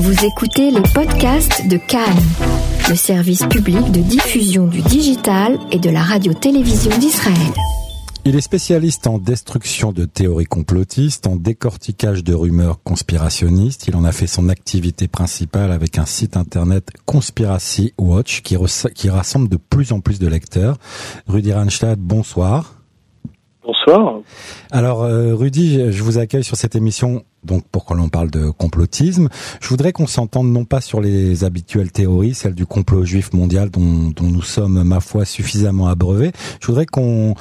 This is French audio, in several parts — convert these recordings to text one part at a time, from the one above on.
Vous écoutez les podcasts de Cannes, le service public de diffusion du digital et de la radio-télévision d'Israël. Il est spécialiste en destruction de théories complotistes, en décortiquage de rumeurs conspirationnistes. Il en a fait son activité principale avec un site internet Conspiracy Watch qui, rassemble de plus en plus de lecteurs. Rudy Ranstad, bonsoir. Bonsoir. Alors euh, Rudy, je vous accueille sur cette émission donc pour qu'on l'on parle de complotisme. Je voudrais qu'on s'entende non pas sur les habituelles théories, celles du complot juif mondial dont, dont nous sommes, ma foi, suffisamment abreuvés. Je voudrais qu'on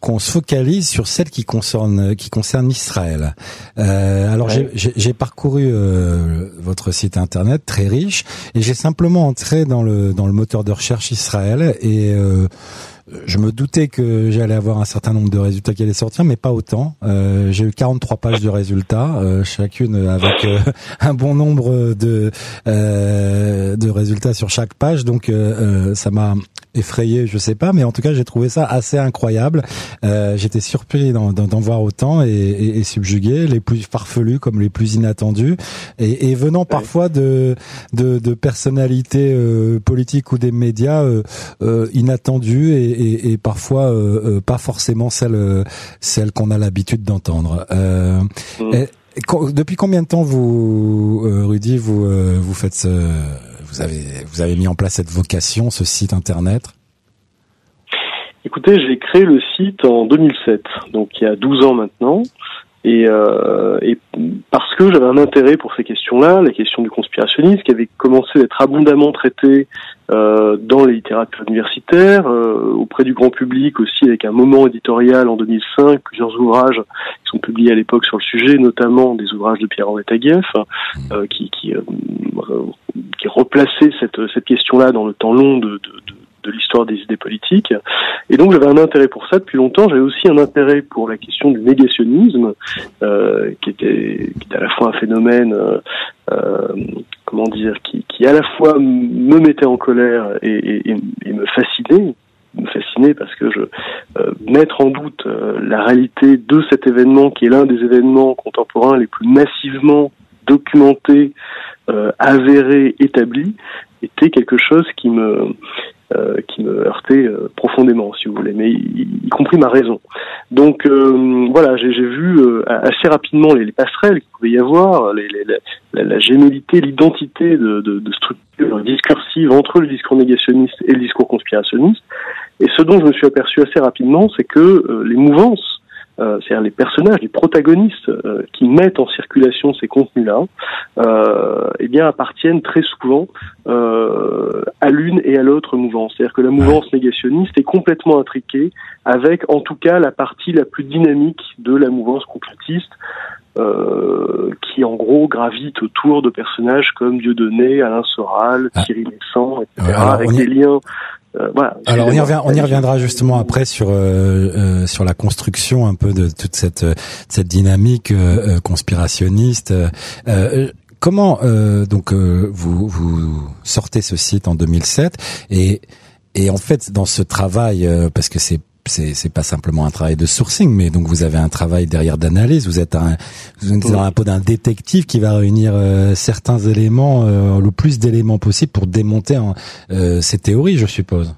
qu'on se focalise sur celle qui concerne qui concerne Israël. Euh, alors j'ai parcouru euh, votre site internet très riche et j'ai simplement entré dans le dans le moteur de recherche Israël et euh, je me doutais que j'allais avoir un certain nombre de résultats qui allaient sortir, mais pas autant. Euh, j'ai eu 43 pages de résultats, euh, chacune avec euh, un bon nombre de de résultats sur chaque page. Donc ça m'a effrayé, je sais pas, mais en tout cas j'ai trouvé ça assez incroyable. J'étais surpris d'en voir autant et, et, et, subjugué, les plus farfelus comme les plus inattendus, et, et venant parfois de de, de personnalités politiques ou des médias inattendues et et, parfois euh, euh, pas forcément celle celle qu'on a l'habitude d'entendre. Mm. depuis combien de temps vous, Rudy, vous vous faites ce, vous avez vous avez mis en place cette vocation, ce site internet? Écoutez, j'ai créé le site en 2007, donc il y a 12 ans maintenant. Et, euh, et, parce que j'avais un intérêt pour ces questions-là, la question du conspirationnisme, qui avait commencé à être abondamment traitée euh, dans les littératures universitaires, euh, auprès du grand public aussi, avec un moment éditorial en 2005, plusieurs ouvrages qui sont publiés à l'époque sur le sujet, notamment des ouvrages de Pierre-Henri Taguieff, euh, qui, qui, euh, qui replaçaient cette, cette question-là dans le temps long de, de, de de l'histoire des idées politiques. Et donc j'avais un intérêt pour ça depuis longtemps. J'avais aussi un intérêt pour la question du négationnisme, euh, qui, était, à la fois un phénomène, euh, euh comment dire, qui, à la fois me mettait en colère et, me fascinait me fascinait parce que mettre en doute la réalité de cet événement qui est l'un des événements contemporains les plus massivement documentés, avérés, établis, était quelque chose qui me qui me heurtait euh, profondément, si vous voulez, mais y, compris ma raison. Donc euh, voilà, j'ai vu assez rapidement les, passerelles qu'il pouvait y avoir, les, les, la, la, gémellité, l'identité de, de, de structures discursives entre le discours négationniste et le discours conspirationniste. Et ce dont je me suis aperçu assez rapidement, c'est que les mouvances euh, c'est-à-dire les personnages, les protagonistes euh, qui mettent en circulation ces contenus-là, euh, eh bien appartiennent très souvent euh, à l'une et à l'autre mouvance. C'est-à-dire que la mouvance négationniste est complètement intriquée avec, en tout cas, la partie la plus dynamique de la mouvance complotiste. Euh, qui en gros gravite autour de personnages comme Dieudonné, Alain Soral, ah. Thierry Messant, etc., avec des liens euh, voilà, Alors on y, revient, on y reviendra justement après sur euh, euh, sur la construction un peu de toute cette cette dynamique conspirationniste. comment donc vous vous sortez ce site en 2007 et et en fait dans ce travail parce que c'est c'est c'est pas simplement un travail de sourcing, mais donc vous avez un travail derrière d'analyse. Vous êtes un vous êtes dans d'un détective qui va réunir euh, certains éléments, euh, le plus d'éléments possible pour démonter euh, ces théories, je suppose.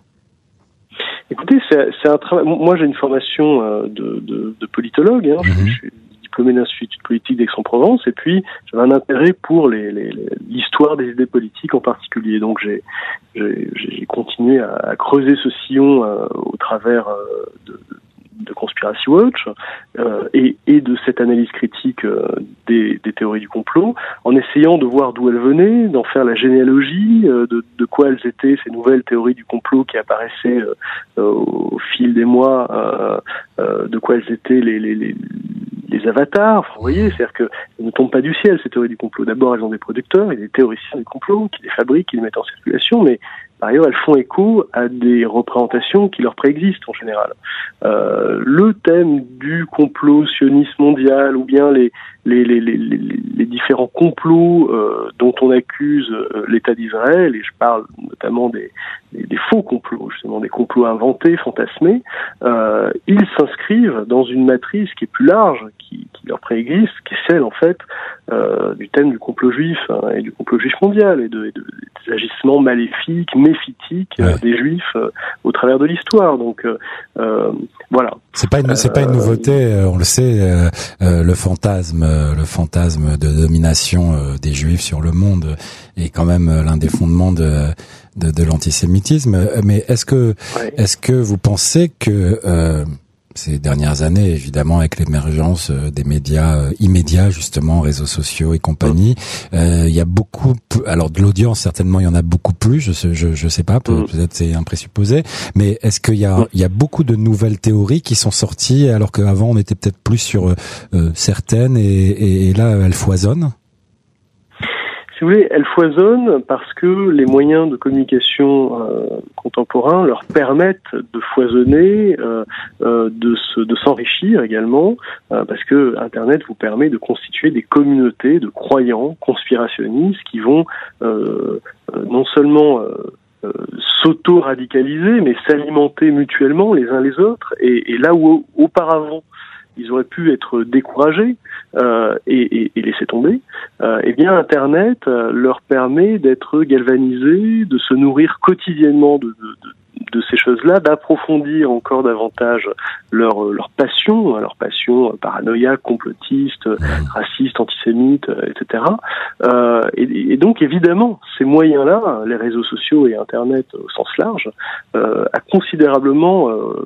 Écoutez, c'est un travail. Moi, j'ai une formation de, de, de politologue. Hein. je, mhm. Diplômé d'Institut politique d'Aix-en-Provence, et puis j'avais un intérêt pour l'histoire les, des idées politiques en particulier. Donc j'ai continué à, à, creuser ce sillon euh, au travers euh, de, de Conspiracy Watch euh, et, et, de cette analyse critique euh, des, des, théories du complot, en essayant de voir d'où elles venaient, d'en faire la généalogie, euh, de, de, quoi elles étaient ces nouvelles théories du complot qui apparaissaient au fil des mois, de quoi elles étaient les, les, les les avatars. Vous voyez, c'est-à-dire qu'elles ne tombent pas du ciel, ces théories du complot. D'abord, elles ont des producteurs et des théoriciens du complot qui les fabriquent, qui les mettent en circulation, mais par ailleurs, elles font écho à des représentations qui leur préexistent en général. Euh, le thème du complot sioniste mondial ou bien les, les, les, les, les différents complots euh, dont on accuse euh, l'État d'Israël, et je parle notamment des, des, des, faux complots, justement des complots inventés, fantasmés, euh, ils s'inscrivent dans une matrice qui est plus large, qui, qui leur préexiste, qui est celle en fait euh, du thème du complot juif hein, et du complot juif mondial et, de, et de, des agissements maléfiques, méphitiques ouais. des juifs au travers de l'histoire. Donc voilà. C'est pas une, c'est pas une nouveauté, on le sait, le fantasme le fantasme de domination des juifs sur le monde est quand même l'un des fondements de, de, de l'antisémitisme. Mais est-ce que, est-ce que vous pensez que euh, ces dernières années, évidemment, avec l'émergence des médias immédiats, justement, réseaux sociaux et compagnie, euh, il y a beaucoup, alors de l'audience, certainement, il y en a beaucoup plus, je sais, je, je sais pas, peut-être c'est un présupposé, mais est-ce qu'il y a, il y a beaucoup de nouvelles théories qui sont sorties, alors qu'avant, on était peut-être plus sur euh, certaines, et, et, et là, elles foisonnent? Vous elles foisonnent parce que les moyens de communication euh, contemporains leur permettent de foisonner, euh, euh, de, se, de s'enrichir également, parce que Internet vous permet de constituer des communautés de croyants conspirationnistes qui vont non seulement s'auto-radicaliser, mais s'alimenter mutuellement les uns les autres, et, et là où auparavant ils auraient pu être découragés euh, et, et, tomber, euh, eh bien Internet euh, leur permet d'être galvanisés, de se nourrir quotidiennement de, de ces choses-là, d'approfondir encore davantage leur, leur passion, leur passion paranoïaque, complotiste, raciste, antisémite, etc. Euh, et, et, donc évidemment, ces moyens-là, les réseaux sociaux et Internet au sens large, euh, a considérablement euh,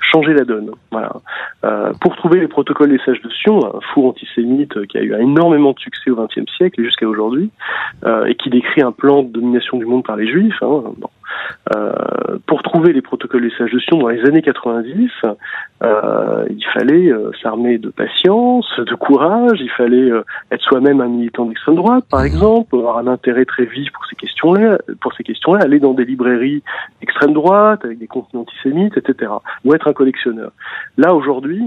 changé la donne. Voilà. Euh, pour trouver les protocoles des sages de Sion, un four antisémite qui a eu énormément de succès au XXe siècle et jusqu'à aujourd'hui, euh, et qui décrit un plan de domination du monde par les Juifs. Hein, bon. Euh, pour trouver les protocoles des sages de Sion dans les années 90, euh, il fallait euh, s'armer de patience, de courage, il fallait être soi-même un militant d'extrême droite, par exemple, avoir un intérêt très vif pour ces questions-là, pour ces questions-là, aller dans des librairies d'extrême droite avec des contenus antisémites, etc., ou être un collectionneur. Là aujourd'hui,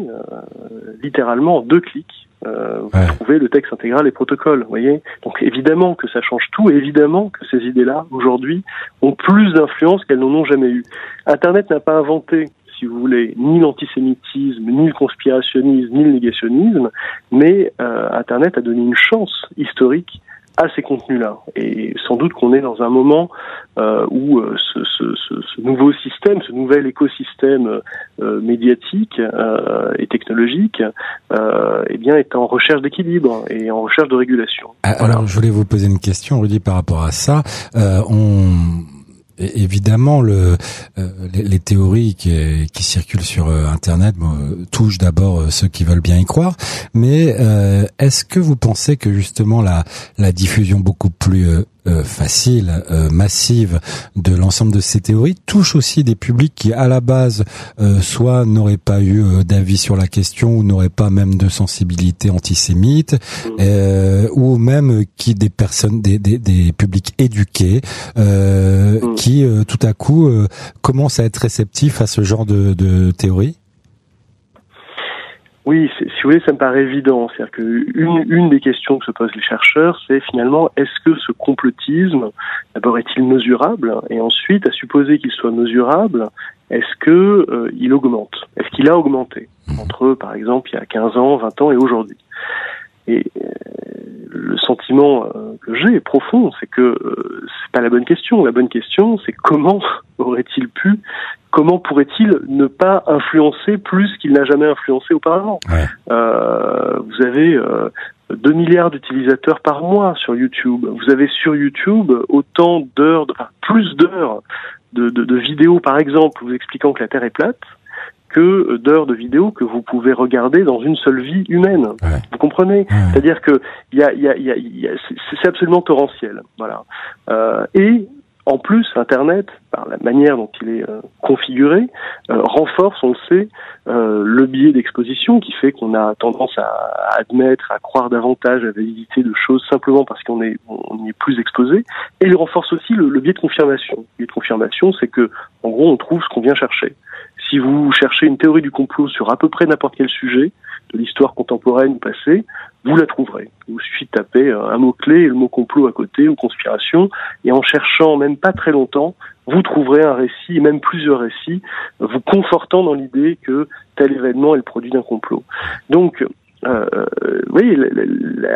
littéralement en deux clics, euh, vous ouais. trouvez le texte intégral et protocole, vous voyez. Donc évidemment que ça change tout, évidemment que ces idées-là aujourd'hui ont plus d'influence qu'elles n'en ont jamais eu. Internet n'a pas inventé si vous voulez, ni l'antisémitisme, ni le conspirationnisme, ni le négationnisme, mais euh, Internet a donné une chance historique à ces contenus-là. Et sans doute qu'on est dans un moment euh, où euh, ce, ce, ce, ce, nouveau système, ce nouvel écosystème euh, médiatique euh, et technologique, eh bien, est en recherche d'équilibre et en recherche de régulation. Alors, voilà. je voulais vous poser une question, Rudy, par rapport à ça. on évidemment, le, euh, les, les, théories qui, qui, circulent sur euh, Internet bon, touchent d'abord euh, ceux qui veulent bien y croire. Mais euh, est-ce que vous pensez que justement la, la diffusion beaucoup plus euh, facile, euh, massive de l'ensemble de ces théories touche aussi des publics qui à la base euh, soit n'auraient pas eu d'avis sur la question ou n'auraient pas même de sensibilité antisémite mmh. ou même qui des personnes des, des, des publics éduqués mmh. qui tout à coup commencent à être réceptifs à ce genre de, de théories oui, si vous voulez, ça me paraît évident. C'est-à-dire qu'une une des questions que se posent les chercheurs, c'est finalement, est-ce que ce complotisme, d'abord, est-il mesurable? Et ensuite, à supposer qu'il soit mesurable, est-ce que euh, il augmente? Est-ce qu'il a augmenté entre, par exemple, il y a 15 ans, 20 ans et aujourd'hui? Et euh, le sentiment euh, que j'ai profond, c'est que euh, c'est pas la bonne question. La bonne question, c'est comment aurait-il pu comment pourrait-il ne pas influencer plus qu'il n'a jamais influencé auparavant? Ouais. euh, Vous avez euh, 2 milliards d'utilisateurs par mois sur YouTube. Vous avez sur YouTube autant d'heures, enfin, plus d'heures de, de, de, vidéos, par exemple, vous expliquant que la Terre est plate, que d'heures de vidéos que vous pouvez regarder dans une seule vie humaine. Ouais. Vous comprenez ouais. C'est-à-dire que y a, y a, y a, c'est absolument torrentiel. Voilà. Euh, et En plus, Internet, par la manière dont il est configuré, renforce, on le sait, le biais d'exposition qui fait qu'on a tendance à, admettre, à croire davantage à la validité de choses simplement parce qu'on est on y est plus exposé. Et il renforce aussi le, le biais de confirmation. Le biais de confirmation, c'est que en gros, on trouve ce qu'on vient chercher. Si vous cherchez une théorie du complot sur à peu près n'importe quel sujet, de l'histoire contemporaine ou passée, vous la trouverez. Il vous suffit de taper un mot-clé et le mot complot à côté ou conspiration, et en cherchant même pas très longtemps, vous trouverez un récit, même plusieurs récits, vous confortant dans l'idée que tel événement est le produit d'un complot. Donc, euh, oui,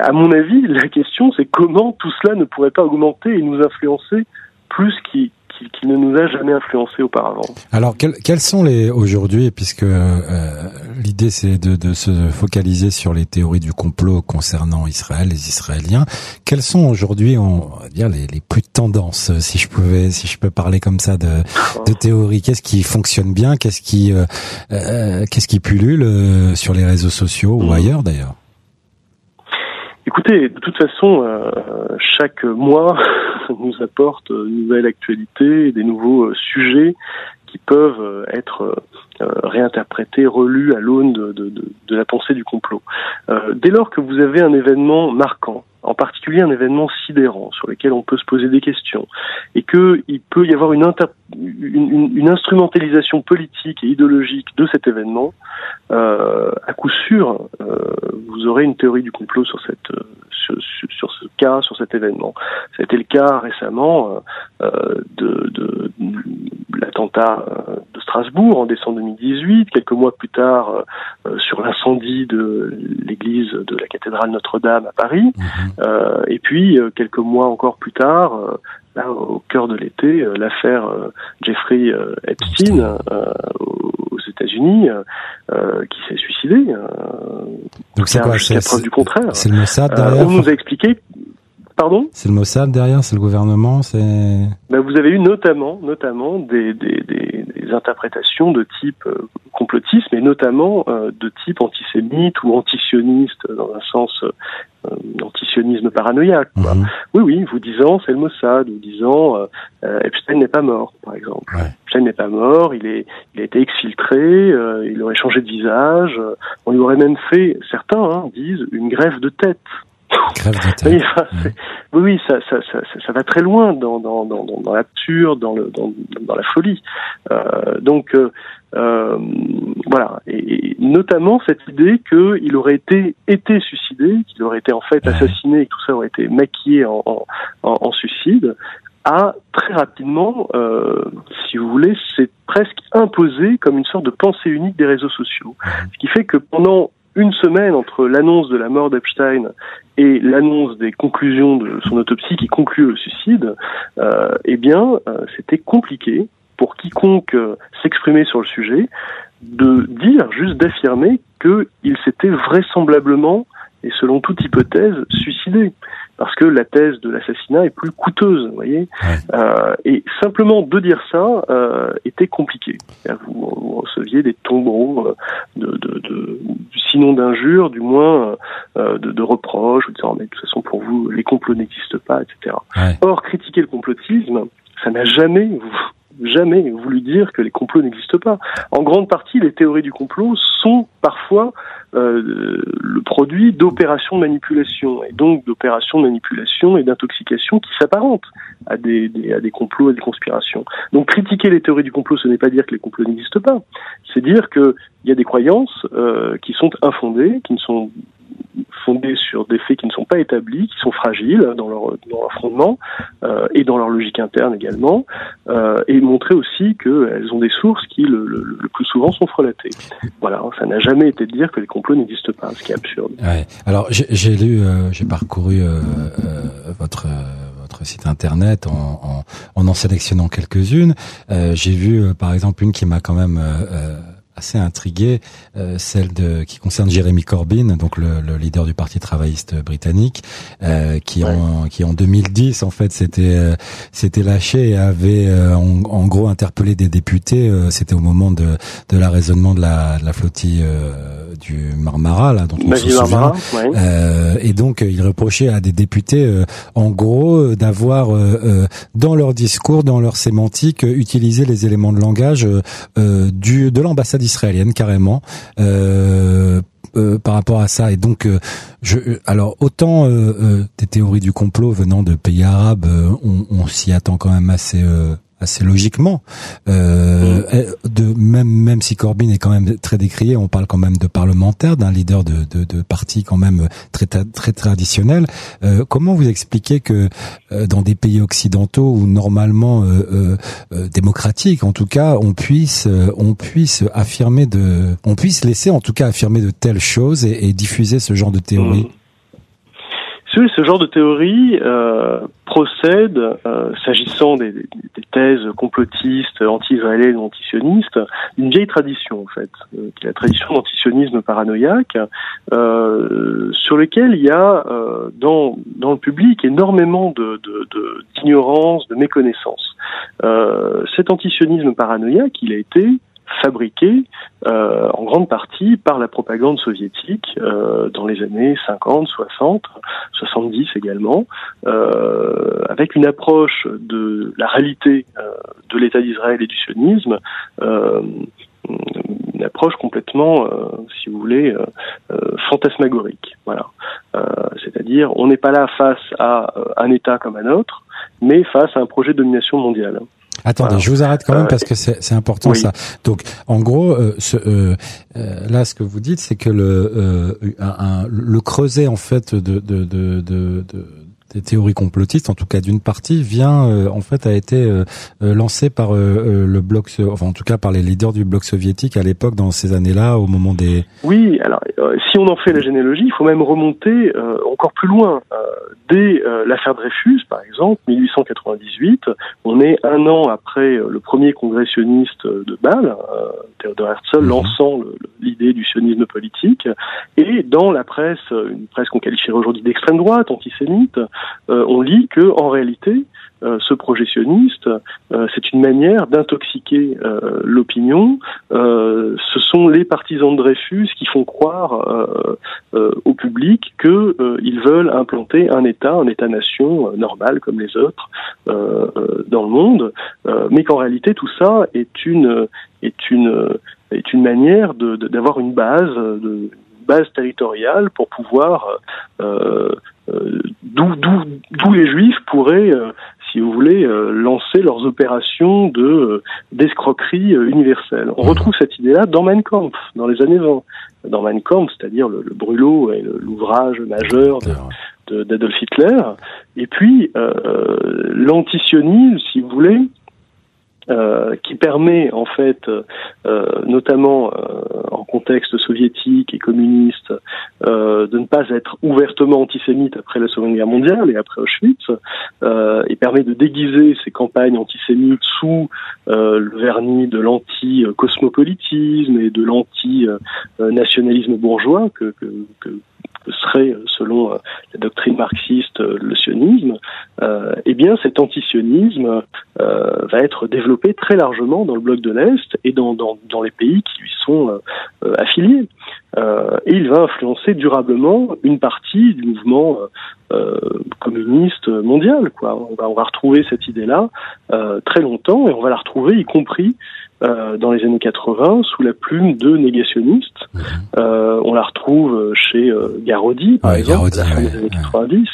à mon avis, la question c'est comment tout cela ne pourrait pas augmenter et nous influencer plus qu'il qui, ne nous a jamais influencé auparavant. Alors, quels, sont les aujourd'hui, puisque euh, l'idée c'est de, de, se focaliser sur les théories du complot concernant Israël, les Israéliens. Quels sont aujourd'hui, on va dire les, les, plus tendances, si je pouvais, si je peux parler comme ça de, de théories. Qu'est-ce qui fonctionne bien? Qu'est-ce qui, euh, euh qu'est-ce qui pullule euh, sur les réseaux sociaux ou mmh. ailleurs d'ailleurs? Écoutez, de toute façon, euh, chaque mois nous apporte une nouvelle actualité, des nouveaux euh, sujets qui peuvent euh, être réinterprétés, relus à l'aune de, la pensée du complot. dès lors que vous avez un événement marquant, en particulier un événement sidérant sur lequel on peut se poser des questions, et qu'il peut y avoir une, instrumentalisation politique et idéologique de cet événement, euh, à coup sûr, euh, vous aurez une théorie du complot sur cette euh, sur, sur, ce cas, sur cet événement. Ça a été le cas récemment euh, de, de, l'attentat de Strasbourg en décembre 2018, quelques mois plus tard sur l'incendie de l'église de la cathédrale Notre-Dame à Paris, mhm. et puis quelques mois encore plus tard, là au cœur de l'été, l'affaire Jeffrey Epstein États-Unis euh, euh, qui s'est suicidé. Euh, Donc c'est quoi C'est preuve du contraire. C'est le Mossad derrière. on nous a expliqué. Pardon? C'est le Mossad derrière, c'est le gouvernement, c'est. Ben, vous avez eu notamment, notamment des, des, des, des interprétations de type complotisme et notamment de type antisémite ou antisioniste dans un sens euh, antisionisme paranoïaque. Quoi. Mhm. Oui, oui, vous disant c'est le Mossad, vous disant euh, euh, Epstein n'est pas mort, par exemple. Epstein n'est pas mort, il est, il a été exfiltré, euh, il aurait changé de visage, on lui aurait même fait, certains hein, disent, une greffe de tête. Grève de tête. oui, oui, ça, ça, ça, ça, va très loin dans, dans, dans, dans l'absurde, dans, le, dans, dans la folie. Euh, donc, euh, voilà, et, notamment cette idée qu'il aurait été été suicidé, qu'il aurait été en fait assassiné et que tout ça aurait été maquillé en, en, en suicide, a très rapidement, euh, si vous voulez, c'est presque imposé comme une sorte de pensée unique des réseaux sociaux. Ce qui fait que pendant une semaine entre l'annonce de la mort d'Epstein et l'annonce des conclusions de son autopsie qui conclut le suicide, euh, eh bien, euh, c'était compliqué pour quiconque euh, s'exprimait sur le sujet de dire, juste d'affirmer qu'il s'était vraisemblablement et selon toute hypothèse suicidé parce que la thèse de l'assassinat est plus coûteuse, vous voyez. Euh, et simplement de dire ça euh, était compliqué. Vous, vous, receviez des tombereaux euh, de, de, de sinon d'injures, du moins euh, de, de, reproches, ou disant mais de toute façon pour vous les complots n'existent pas, etc. Or critiquer le complotisme, ça n'a jamais jamais voulu dire que les complots n'existent pas. En grande partie, les théories du complot sont parfois euh, le produit d'opérations de manipulation, et donc d'opérations de manipulation et d'intoxication qui s'apparentent à des, à des complots, à des conspirations. Donc critiquer les théories du complot, ce n'est pas dire que les complots n'existent pas, c'est dire qu'il y a des croyances euh, qui sont infondées, qui ne sont sur des faits qui ne sont pas établis, qui sont fragiles dans leur, dans leur fondement euh, et dans leur logique interne également, euh, et montrer aussi qu'elles ont des sources qui le, plus souvent sont frelatées. Voilà, ça n'a jamais été de dire que les complots n'existent pas, ce qui est absurde. Alors j'ai lu, euh, j'ai parcouru votre site internet en, en, en sélectionnant quelques-unes. j'ai vu par exemple une qui m'a quand même assez intriguée, celle de qui concerne Jeremy Corbyn, donc le, le leader du Parti travailliste britannique, qui en qui en 2010 en fait s'était s'était lâché et avait en, en, gros interpellé des députés. C'était au moment de de l'arraisonnement de la, de la flottille du Marmara, là, dont on se souvient. Euh, et donc, il reprochait à des députés, euh, en gros, d'avoir, euh, dans leur discours, dans leur sémantique, utilisé les éléments de langage du de l'ambassade israélienne, carrément. par rapport à ça et donc je alors autant des théories du complot venant de pays arabes on s'y attend quand même assez assez logiquement. Euh, mm. de même même si Corbyn est quand même très décrié, on parle quand même de parlementaire, d'un leader de, de, de, parti quand même très très traditionnel. Euh, comment vous expliquez que euh, dans des pays occidentaux ou normalement euh, euh, démocratiques, en tout cas, on puisse on puisse affirmer de, on puisse laisser en tout cas affirmer de telles choses et, et diffuser ce genre de théorie? Ce genre de théorie euh, procède, euh, s'agissant des, des, thèses complotistes, anti-israéliennes, anti-sionistes, d'une vieille tradition en fait, euh, qui est la tradition d'antisionisme paranoïaque, euh, sur lequel il y a euh, dans, dans le public énormément d'ignorance, de, de méconnaissance. cet antisionisme paranoïaque, il a été fabriqué euh, en grande partie par la propagande soviétique euh, dans les années 50, 60, 70 également, euh, avec une approche de la réalité euh, de l'État d'Israël et du sionisme euh, une approche complètement, euh, si vous voulez, fantasmagorique. Voilà. C'est-à-dire, on n'est pas là face à un État comme un autre, mais face à un projet de domination mondiale. Attendez, je vous arrête quand même parce que c'est important ça. Donc, en gros, euh, ce, euh, euh, là, ce que vous dites, c'est que le, un, le creuset en fait de, de, de, de des théories complotistes, en tout cas d'une partie, vient euh, en fait a été euh, euh, lancé par le bloc, enfin en tout cas par les leaders du bloc soviétique à l'époque dans ces années-là, au moment des. Oui, alors si on en fait la généalogie, il faut même remonter encore plus loin. dès l'affaire Dreyfus, par exemple, 1898, on est un an après le premier congrès sioniste de Bâle, Theodor Herzl mhm. lançant l'idée du sionisme politique, et dans la presse, une presse qu'on qualifierait aujourd'hui d'extrême droite, antisémite, euh, on lit que en réalité, euh, ce projectionniste, euh, c'est une manière d'intoxiquer l'opinion. ce sont les partisans de Dreyfus qui font croire au public qu'ils veulent implanter un État, un État-nation normal comme les autres dans le monde, mais qu'en réalité tout ça est une manière d'avoir une base de base territoriale pour pouvoir euh, euh, d'où les juifs pourraient euh, si vous voulez, lancer leurs opérations de d'escroquerie universelle. On retrouve cette idée-là dans Mein Kampf, dans les années 20. Dans Mein Kampf, c'est-à-dire le, brûlot et l'ouvrage majeur d'Adolf Hitler. Et puis, l'antisionisme, si vous voulez, euh, qui permet en fait, euh, notamment euh, en contexte soviétique et communiste, de ne pas être ouvertement antisémite après la Seconde Guerre mondiale et après Auschwitz, et permet de déguiser ces campagnes antisémites sous le vernis de l'anti-cosmopolitisme et de l'anti-nationalisme bourgeois que, que, que serait, selon la doctrine marxiste, le sionisme, eh bien cet antisionisme euh, va être développé très largement dans le bloc de l'Est et dans, dans, dans les pays qui lui sont euh, euh, affiliés. et il va influencer durablement une partie du mouvement communiste mondial. Quoi. On, va, on va retrouver cette idée-là très longtemps et on va la retrouver y compris dans les années 80 sous la plume de négationnistes. on la retrouve chez Garodi, par exemple, à la fin des années 90.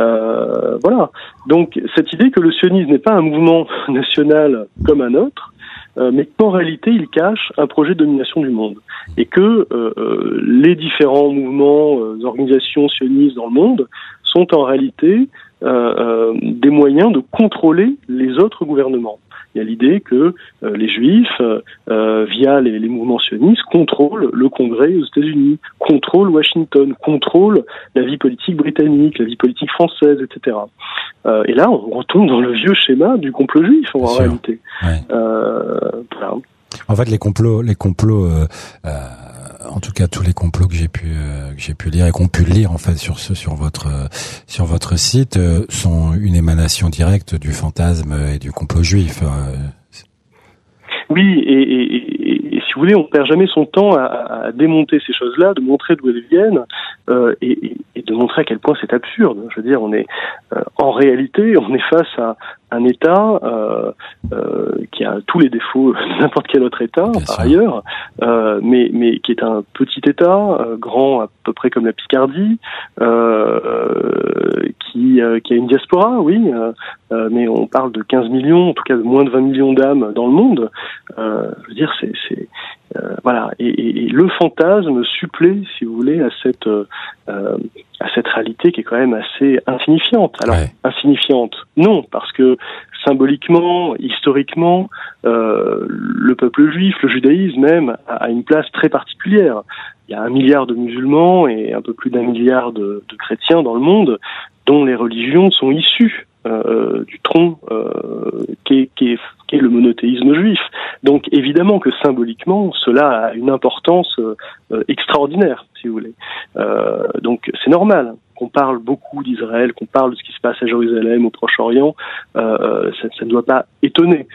Euh, voilà. Donc cette idée que le sionisme n'est pas un mouvement national comme un autre, euh, mais qu'en réalité il cache un projet de domination du monde et que euh, les différents mouvements, organisations sionistes dans le monde sont en réalité des moyens de contrôler les autres gouvernements. Il y a l'idée que euh, les Juifs, euh, euh, via les, les, mouvements sionistes, contrôlent le Congrès aux États-Unis, contrôlent Washington, contrôlent la vie politique britannique, la vie politique française, etc. et là, on retombe dans le vieux schéma du complot juif en réalité. En fait, les complots, les complots, euh, euh, en tout cas tous les complots que j'ai pu euh, que j'ai pu lire et qu'on pu lire en fait sur ce sur votre sur votre site sont une émanation directe du fantasme et du complot juif. Oui, et, si vous voulez, on perd jamais son temps à, démonter ces choses-là, de montrer d'où elles viennent, et, de montrer à quel point c'est absurde. Je veux dire, on est en réalité, on est face à un État euh, euh qui a tous les défauts de n'importe quel autre État, par ailleurs, euh, mais, mais qui est un petit État, grand à peu près comme la Picardie, qui, qui a une diaspora, oui, mais on parle de 15 millions, en tout cas de moins de 20 millions d'âmes dans le monde. je veux dire, c'est euh, voilà, et, et, le fantasme supplée, si vous voulez, à cette euh, à cette réalité qui est quand même assez insignifiante. Alors insignifiante, non, parce que symboliquement, historiquement, euh, le peuple juif, le judaïsme même, a, une place très particulière. Il y a un milliard de musulmans et un peu plus d'un milliard de, de, chrétiens dans le monde dont les religions sont issues euh, du tronc euh, qui est, le monothéisme juif. Donc évidemment que symboliquement, cela a une importance euh, extraordinaire, si vous voulez. donc c'est normal qu'on parle beaucoup d'Israël, qu'on parle de ce qui se passe à Jérusalem, au Proche-Orient, ça, ça, ne doit pas étonner.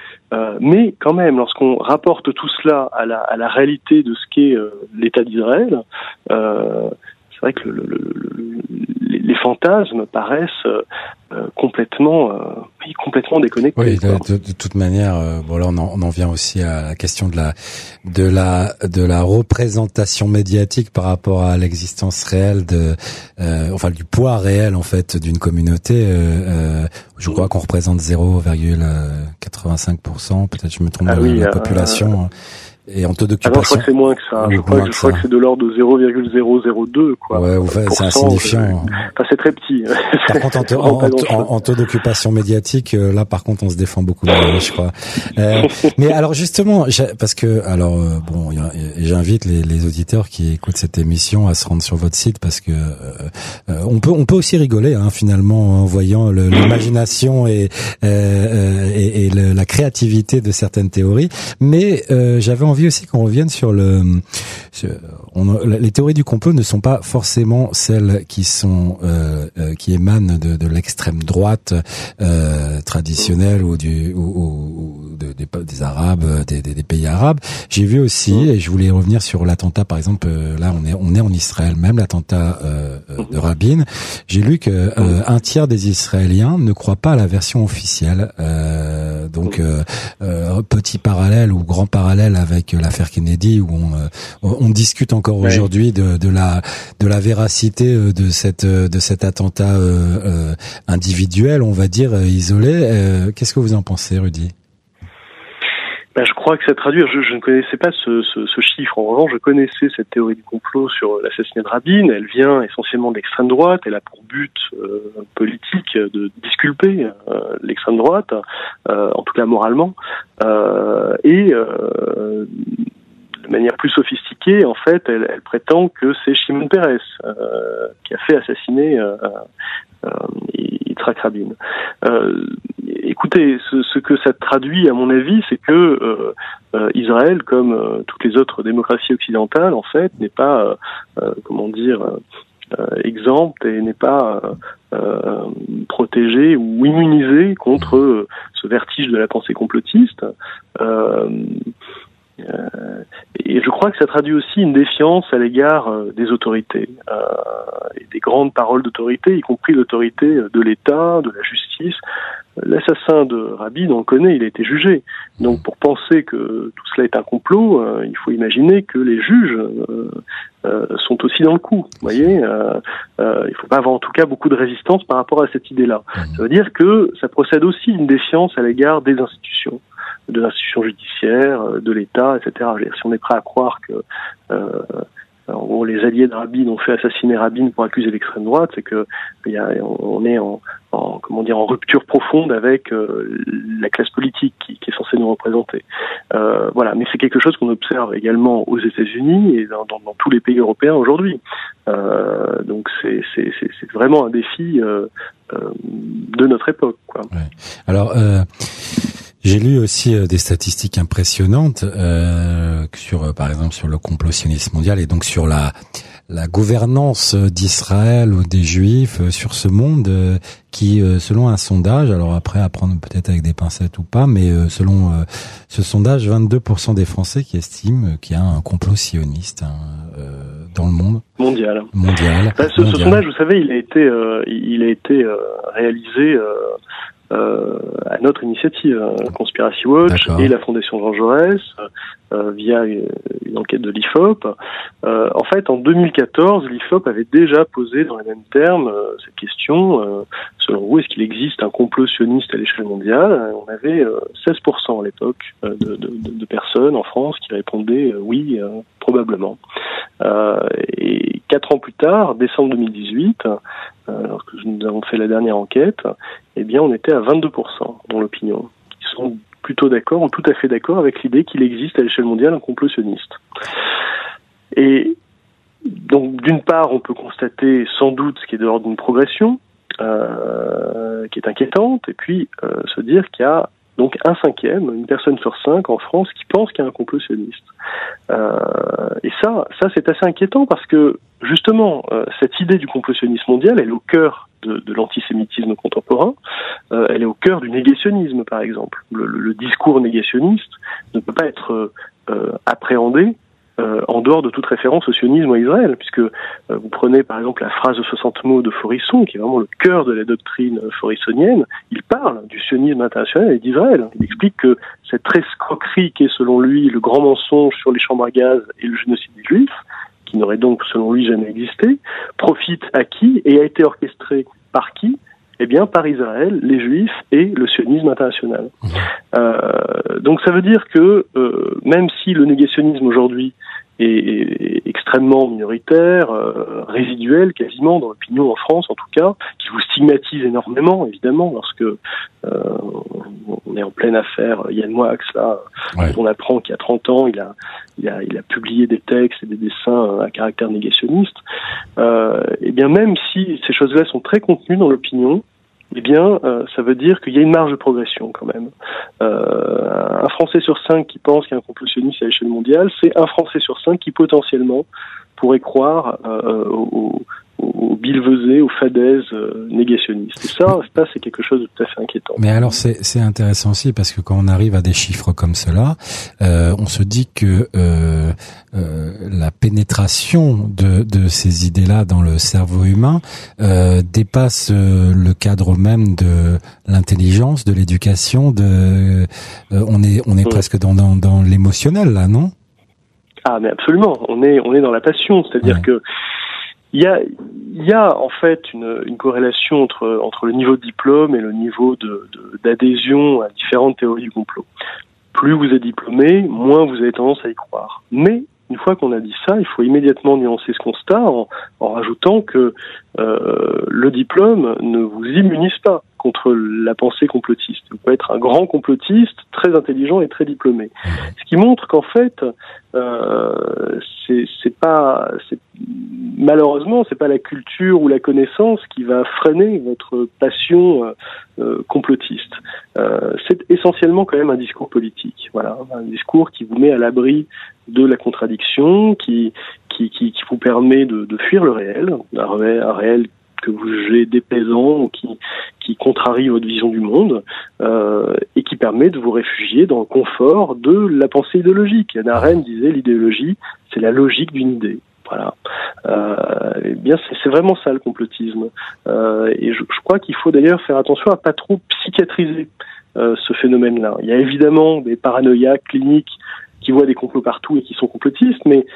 mais quand même, lorsqu'on rapporte tout cela à la, à la réalité de ce qu'est l'État d'Israël, c'est vrai que le, les fantasmes paraissent euh, complètement euh, complètement déconnecté. Oui, de, de, toute manière, euh, bon là on en, on en, vient aussi à la question de la de la de la représentation médiatique par rapport à l'existence réelle de enfin du poids réel en fait d'une communauté. je crois qu'on représente 0,85%, peut-être je me trompe ah de la population. Et en taux d'occupation. Ah je crois que c'est moins que ça. Je crois, que, c'est de l'ordre de 0,002 quoi. Ouais, c'est insignifiant. Enfin, c'est très petit. Par contre, en, taux d'occupation médiatique, euh, là, par contre, on se défend beaucoup mieux, je crois. Euh, mais alors, justement, parce que, alors, euh, bon, j'invite les, les, auditeurs qui écoutent cette émission à se rendre sur votre site parce que euh, on peut, on peut aussi rigoler, hein, finalement, en voyant l'imagination et, et, et la créativité de certaines théories. Mais j'avais envie aussi qu'on revienne sur le. on, les théories du complot ne sont pas forcément celles qui sont euh, euh, qui émanent de, de l'extrême droite euh, traditionnelle ou du ou, de, des, des, arabes, des, des, pays arabes. J'ai vu aussi et je voulais revenir sur l'attentat par exemple. Euh, là, on est on est en Israël même l'attentat euh, de Rabin. J'ai lu que un tiers des Israéliens ne croient pas à la version officielle. donc petit parallèle ou grand parallèle avec l'affaire Kennedy où on, euh, on discute encore aujourd'hui de, de, la de la véracité euh, de cette euh, de cet attentat individuel, on va dire isolé. Qu'est-ce que vous en pensez, Rudy? Ben, je crois que ça traduit. Je, je ne connaissais pas ce, ce, ce, chiffre. En revanche, je connaissais cette théorie du complot sur l'assassinat de Rabin. Elle vient essentiellement d'extrême droite. Elle a pour but politique de disculper l'extrême droite, en tout cas moralement. Euh, et euh, de manière plus sophistiquée, en fait, elle, elle prétend que c'est Shimon Peres euh, qui a fait assassiner euh, euh, Yitzhak Rabin. Euh, écoutez, ce, que ça traduit, à mon avis, c'est que euh, Israël, comme toutes les autres démocraties occidentales, en fait, n'est pas, comment dire, exempte et n'est pas euh, protégé ou immunisé contre euh, ce vertige de la pensée complotiste. Euh, et je crois que ça traduit aussi une défiance à l'égard des autorités et des grandes paroles d'autorité, y compris l'autorité de l'État, de la justice. L'assassin de Rabin, on le connaît, il a été jugé. Donc pour penser que tout cela est un complot, il faut imaginer que les juges euh, sont aussi dans le coup. Vous voyez, euh, euh, il faut pas avoir en tout cas beaucoup de résistance par rapport à cette idée-là. Mmh. Ça veut dire que ça procède aussi d'une défiance à l'égard des institutions, de l'institution judiciaire, de l'État, etc. si on est prêt à croire que en gros, les alliés de Rabin ont fait assassiner Rabin pour accuser l'extrême droite, c'est que y a, on est en, en, comment dire en rupture profonde avec euh, la classe politique qui, qui, est censée nous représenter. Euh, voilà, mais c'est quelque chose qu'on observe également aux États-Unis et dans, dans, dans, tous les pays européens aujourd'hui. Euh, donc c'est vraiment un défi euh, euh, de notre époque. Quoi. Ouais. Alors J'ai lu aussi des statistiques impressionnantes sur, par exemple, sur le complot sioniste mondial et donc sur la la gouvernance d'Israël ou des Juifs euh, sur ce monde euh, qui, euh, selon un sondage, alors après à prendre peut-être avec des pincettes ou pas, mais selon ce sondage, 22% des Français qui estiment qu'il y a un complot sioniste hein, dans le monde mondial. Mondial. Bah, ce, sondage, vous savez, il a été, il a été réalisé euh, à notre initiative, hein, Conspiracy Watch et la Fondation Jean Jaurès, euh, via une enquête de l'IFOP. Euh, en fait, en 2014, l'IFOP avait déjà posé dans les mêmes termes cette question. selon vous, est-ce qu'il existe un complot sioniste à l'échelle mondiale? On avait 16% à l'époque de, de, de, personnes en France qui répondaient oui, probablement. et quatre ans plus tard, décembre 2018, lorsque nous avons fait la dernière enquête, eh bien, on était à 22% dans l'opinion, qui sont plutôt d'accord ou tout à fait d'accord avec l'idée qu'il existe à l'échelle mondiale un complot sioniste. Et donc, d'une part, on peut constater sans doute ce qui est de l'ordre d'une progression, euh, qui est inquiétante, et puis euh, se dire qu'il y a donc un cinquième, une personne sur cinq en France qui pense qu'il y a un complot sioniste. Euh, et ça, ça c'est assez inquiétant parce que justement, cette idée du complot sioniste mondial, est au cœur de, l'antisémitisme contemporain, euh, elle est au cœur du négationnisme par exemple. Le, discours négationniste ne peut pas être euh, appréhendé euh, en dehors de toute référence au sionisme à Israël, puisque vous prenez par exemple la phrase de 60 mots de Forisson, qui est vraiment le cœur de la doctrine forissonienne, il parle du sionisme international et d'Israël. Il explique que cette escroquerie qui est selon lui le grand mensonge sur les chambres à gaz et le génocide des Juifs, qui n'aurait donc selon lui jamais existé, profite à qui et a été orchestré par qui? Eh bien, par Israël, les Juifs et le sionisme international. Mmh. Euh, donc ça veut dire que euh, même si le négationnisme aujourd'hui est, extrêmement minoritaire, euh, résiduel quasiment dans l'opinion en France en tout cas, qui vous stigmatise énormément évidemment lorsque euh, on est en pleine affaire Yann Moix là, on apprend qu'il y a 30 ans il a, il a, il a publié des textes et des dessins à caractère négationniste, euh, et bien même si ces choses-là sont très contenues dans l'opinion, eh bien, euh, ça veut dire qu'il y a une marge de progression quand même. Euh, un Français sur cinq qui pense qu'il y a un complottionniste à l'échelle mondiale, c'est un Français sur cinq qui potentiellement pourrait croire euh, au, aux bilvesées, aux fadaises euh, négationnistes. Et ça, ça c'est quelque chose de tout à fait inquiétant. Mais alors c'est intéressant aussi parce que quand on arrive à des chiffres comme cela, euh, on se dit que euh, euh, la pénétration de, de ces idées-là dans le cerveau humain dépasse le cadre même de l'intelligence, de l'éducation. De, on est on est presque dans, dans, dans l'émotionnel là, non? Ah mais absolument. On est on est dans la passion, c'est-à-dire que il y a, en fait une, corrélation entre, le niveau de diplôme et le niveau d'adhésion de, à différentes théories du complot. Plus vous êtes diplômé, moins vous avez tendance à y croire. Mais une fois qu'on a dit ça, il faut immédiatement nuancer ce constat en, en rajoutant que euh, le diplôme ne vous immunise pas contre la pensée complotiste. Vous pouvez être un grand complotiste, très intelligent et très diplômé. Ce qui montre qu'en fait, euh, c'est pas, malheureusement, c'est pas la culture ou la connaissance qui va freiner votre passion euh, euh complotiste. Euh, c'est essentiellement quand même un discours politique. Voilà, un discours qui vous met à l'abri de la contradiction, qui qui, qui, qui vous permet de, de, fuir le réel, un réel, un réel que vous jugez déplaisant ou qui, qui contrarie votre vision du monde euh, et qui permet de vous réfugier dans le confort de la pensée idéologique. Yann Arendt disait l'idéologie, c'est la logique d'une idée. Voilà. Euh, eh bien, c'est vraiment ça le complotisme. Euh, et je, crois qu'il faut d'ailleurs faire attention à pas trop psychiatriser ce phénomène-là. Il y a évidemment des paranoïaques cliniques qui voient des complots partout et qui sont complotistes, mais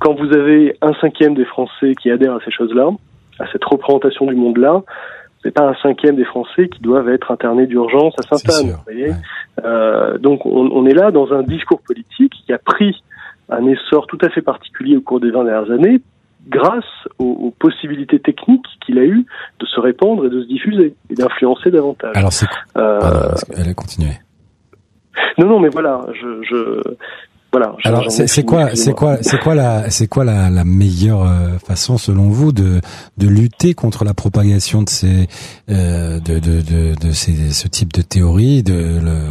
quand vous avez un cinquième des Français qui adhèrent à ces choses-là, à cette représentation du monde-là, c'est pas un cinquième des Français qui doivent être internés d'urgence à Sainte-Anne. Euh, donc on, on, est là dans un discours politique qui a pris un essor tout à fait particulier au cours des 20 dernières années grâce aux, aux possibilités techniques qu'il a eu de se répandre et de se diffuser et d'influencer davantage. Alors c'est... Euh, elle a continué. Non, non, mais voilà, je, je voilà. Alors c'est quoi, c'est quoi, c'est quoi la, c'est quoi la, la meilleure euh, façon selon vous de de lutter contre la propagation de ces euh, de, de, de, de ces, ce type de théorie de le...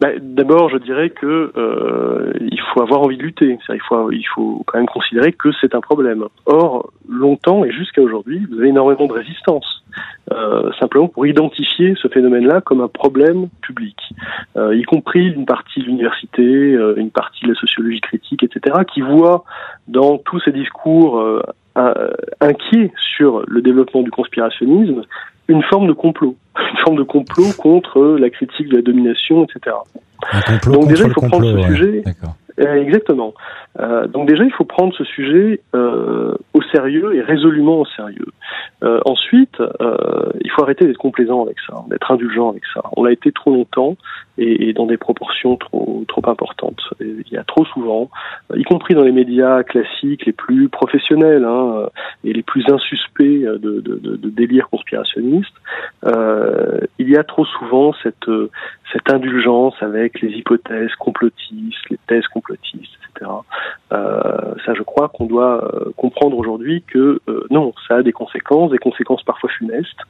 Bah, D'abord, je dirais que euh, il faut avoir envie de lutter. Il faut, il faut quand même considérer que c'est un problème. Or, longtemps et jusqu'à aujourd'hui, vous avez énormément de résistance, euh, simplement pour identifier ce phénomène-là comme un problème public, euh, y compris une partie de l'université, euh, une partie de la sociologie critique, etc., qui voit dans tous ces discours euh, inquiets sur le développement du conspirationnisme une forme de complot, une forme de complot contre la critique de la domination, etc. Un complot Donc déjà, il faut prendre ce sujet. Exactement. Euh, donc déjà, il faut prendre ce sujet euh, au sérieux et résolument au sérieux. Euh, ensuite, euh, il faut arrêter d'être complaisant avec ça, d'être indulgent avec ça. On l'a été trop longtemps et, et, dans des proportions trop trop importantes. il y a trop souvent, y compris dans les médias classiques les plus professionnels hein, et les plus insuspects de, de, de, de délire conspirationniste, il y a trop souvent cette cette indulgence avec les hypothèses complotistes, les thèses complotistes, etc. Euh, ça, je crois qu'on doit euh, comprendre aujourd'hui que euh, non, ça a des conséquences, des conséquences parfois funestes,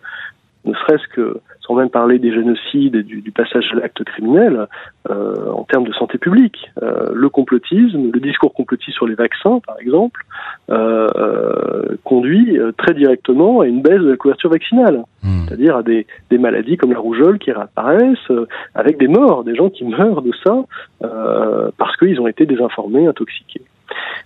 ne serait-ce que, sans même parler des génocides et du, du passage de l'acte criminel, euh, en termes de santé publique. Euh, le complotisme, le discours complotiste sur les vaccins, par exemple, euh, euh conduit euh, très directement à une baisse de la couverture vaccinale, hmm. c'est-à-dire à des, des, maladies comme la rougeole qui réapparaissent, avec des morts, des gens qui meurent de ça parce qu'ils ont été désinformés, intoxiqués.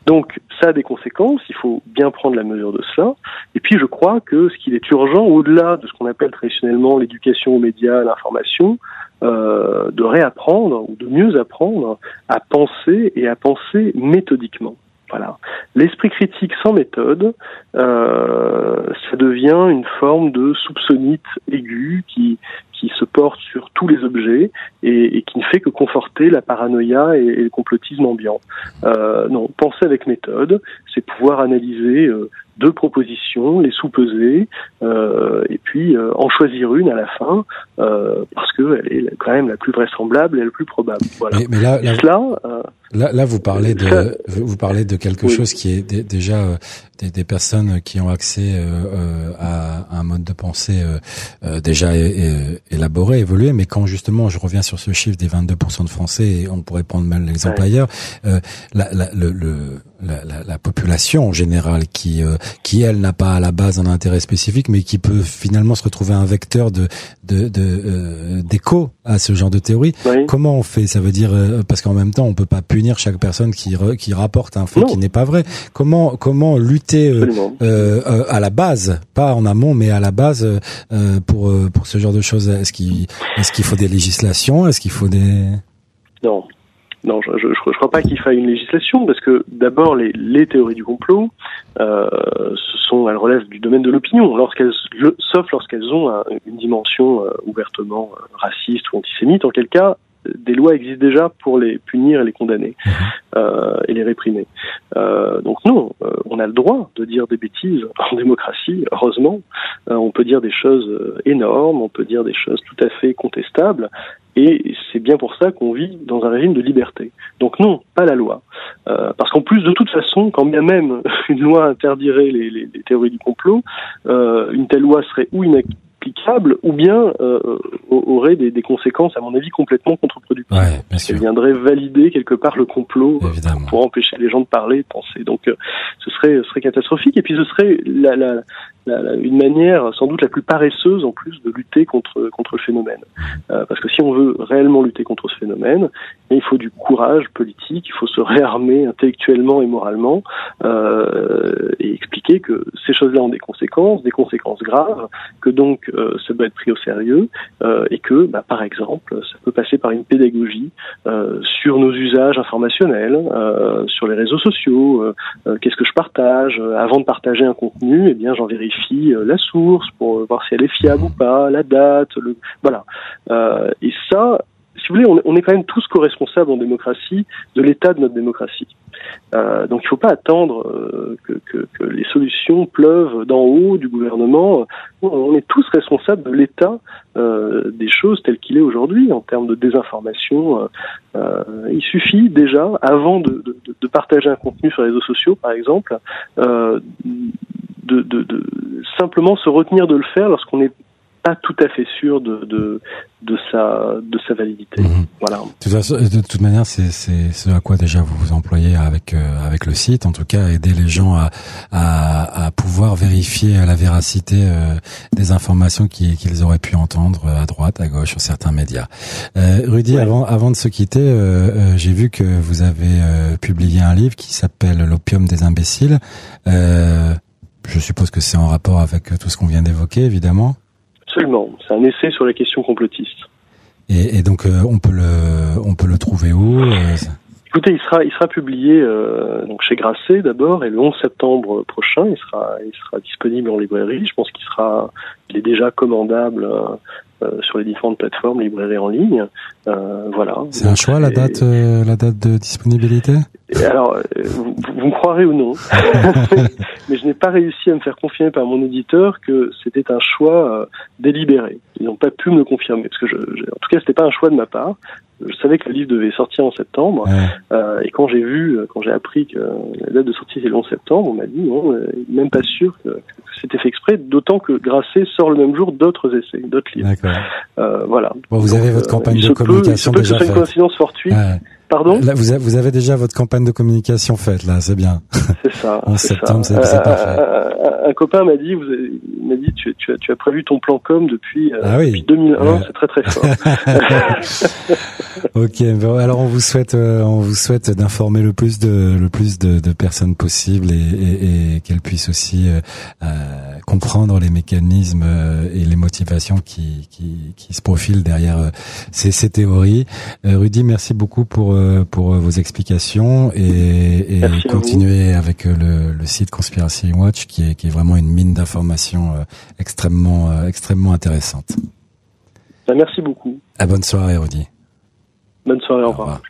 Donc ça a des conséquences, il faut bien prendre la mesure de cela. Et puis je crois que ce qu'il est urgent, au-delà de ce qu'on appelle traditionnellement l'éducation aux médias, l'information, euh, de réapprendre ou de mieux apprendre à penser et à penser méthodiquement. Voilà. L'esprit critique sans méthode, euh, ça devient une forme de soupçonnite aiguë qui, qui se porte sur tous les objets et, et qui ne fait que conforter la paranoïa et, et le complotisme ambiant. Euh, non, penser avec méthode, c'est pouvoir analyser euh, deux propositions, les sous-peser, euh, et puis euh, en choisir une à la fin, euh, parce qu'elle est quand même la plus vraisemblable et la plus probable. Voilà. Mais, là, là, euh, là, là, vous parlez de, vous parlez de quelque chose qui est déjà euh, des, des, personnes qui ont accès à un mode de pensée déjà élaboré, évolué, mais quand justement, je reviens sur ce chiffre des 22% de Français, et on pourrait prendre mal l'exemple ailleurs, la, la, le, le la, la, la, population en général qui qui elle n'a pas à la base un intérêt spécifique, mais qui peut finalement se retrouver un vecteur de de d'écho de, euh, à ce genre de théorie. Comment on fait? Ça veut dire euh, parce qu'en même temps, on peut pas punir chaque personne qui qui rapporte un fait qui n'est pas vrai. Comment comment lutter euh, euh, à la base, pas en amont, mais à la base pour pour ce genre de choses. Est-ce qu'il est-ce qu'il faut des législations? Est-ce qu'il faut des non, non, je ne crois pas qu'il faille une législation parce que d'abord les, les, théories du complot, euh, ce sont, elles relèvent du domaine de l'opinion, lorsqu'elles, sauf lorsqu'elles ont une dimension euh, ouvertement euh, raciste ou antisémite. En quel cas, des lois existent déjà pour les punir et les condamner mhm. euh, et les réprimer. Euh, donc non, euh, on a le droit de dire des bêtises en démocratie, heureusement. Euh, on peut dire des choses énormes, on peut dire des choses tout à fait contestables, et c'est bien pour ça qu'on vit dans un régime de liberté. Donc non, pas la loi. Euh, parce qu'en plus, de toute façon, quand bien même une loi interdirait les, les, les théories du complot, euh, une telle loi serait ou ou bien euh, aurait des, des, conséquences, à mon avis, complètement contre-productives. Ouais, Elle viendrait valider quelque part le complot pour empêcher les gens de parler, de penser. Donc ce serait, ce serait catastrophique. Et puis ce serait la, la, une manière sans doute la plus paresseuse en plus de lutter contre contre le phénomène. Euh, parce que si on veut réellement lutter contre ce phénomène, il faut du courage politique, il faut se réarmer intellectuellement et moralement euh, et expliquer que ces choses-là ont des conséquences, des conséquences graves, que donc euh, ça doit être pris au sérieux euh, et que, bah, par exemple, ça peut passer par une pédagogie euh, sur nos usages informationnels, euh, sur les réseaux sociaux, qu'est-ce que je partage, avant de partager un contenu, eh bien j'en vérifie euh, la source pour voir si elle est fiable ou pas, la date, le voilà. Euh, et ça, si vous voulez, on, on est quand même tous co-responsables en démocratie de l'état de notre démocratie. Euh, donc il ne faut pas attendre euh, que, que, que, les solutions pleuvent d'en haut du gouvernement. On est tous responsables de l'état euh, des choses telles qu'il est aujourd'hui en termes de désinformation. Il suffit déjà, avant de, de, de, partager un contenu sur les réseaux sociaux, par exemple, de, de, simplement se retenir de le faire lorsqu'on est pas tout à fait sûr de, de, de sa de sa validité. Mhm. Voilà. De toute, manière, c'est c'est ce à quoi déjà vous vous employez avec euh, avec le site, en tout cas aider les gens à à, à pouvoir vérifier la véracité euh, des informations qu'ils auraient pu entendre à droite, à gauche sur certains médias. Euh, Rudy, avant avant de se quitter, j'ai vu que vous avez publié un livre qui s'appelle L'opium des imbéciles. Je suppose que c'est en rapport avec tout ce qu'on vient d'évoquer, évidemment. Absolument. C'est un essai sur la question complotiste. Et, et donc euh, on peut le on peut le trouver où euh, Écoutez, il sera il sera publié euh, donc chez Grasset d'abord et le 11 septembre prochain, il sera il sera disponible en librairie. Je pense qu'il sera il est déjà commandable euh, sur les différentes plateformes, librairies en ligne. Euh, voilà. C'est un choix la date, euh, la date de disponibilité? Alors, vous, vous, me croirez ou non, mais je n'ai pas réussi à me faire confirmer par mon éditeur que c'était un choix délibéré. Ils n'ont pas pu me le confirmer parce que je, en tout cas, c'était pas un choix de ma part je savais que le livre devait sortir en septembre. Euh, et quand j'ai vu, quand j'ai appris que la date de sortie était le 11 septembre, on m'a dit non, même pas sûr que, que c'était fait exprès, d'autant que Grasset sort le même jour d'autres essais, d'autres livres. Euh, voilà. Bon, vous avez votre euh, campagne de communication peut, déjà faite. une coïncidence fortuite. Pardon là, vous, avez, vous avez déjà votre campagne de communication faite, là, c'est bien. C'est ça. en septembre, c'est parfait. Un, un, copain m'a dit, vous m'a dit, tu, tu, as, tu as prévu ton plan com depuis, euh, ah oui. depuis 2001, c'est très très fort. ok, bon, alors on vous souhaite, euh, on vous souhaite d'informer le plus de le plus de, de personnes possible et, et, et qu'elles puissent aussi euh, euh comprendre les mécanismes et les motivations qui, qui, qui se profilent derrière ces, ces théories. Rudy, merci beaucoup pour euh, pour vos explications et, et continuer avec euh, le, le, site Conspiracy Watch qui est qui est vraiment une mine d'informations euh, extrêmement extrêmement intéressante. Ben, merci beaucoup. À bonne soirée, Rudy. Bonne soirée, au, revoir.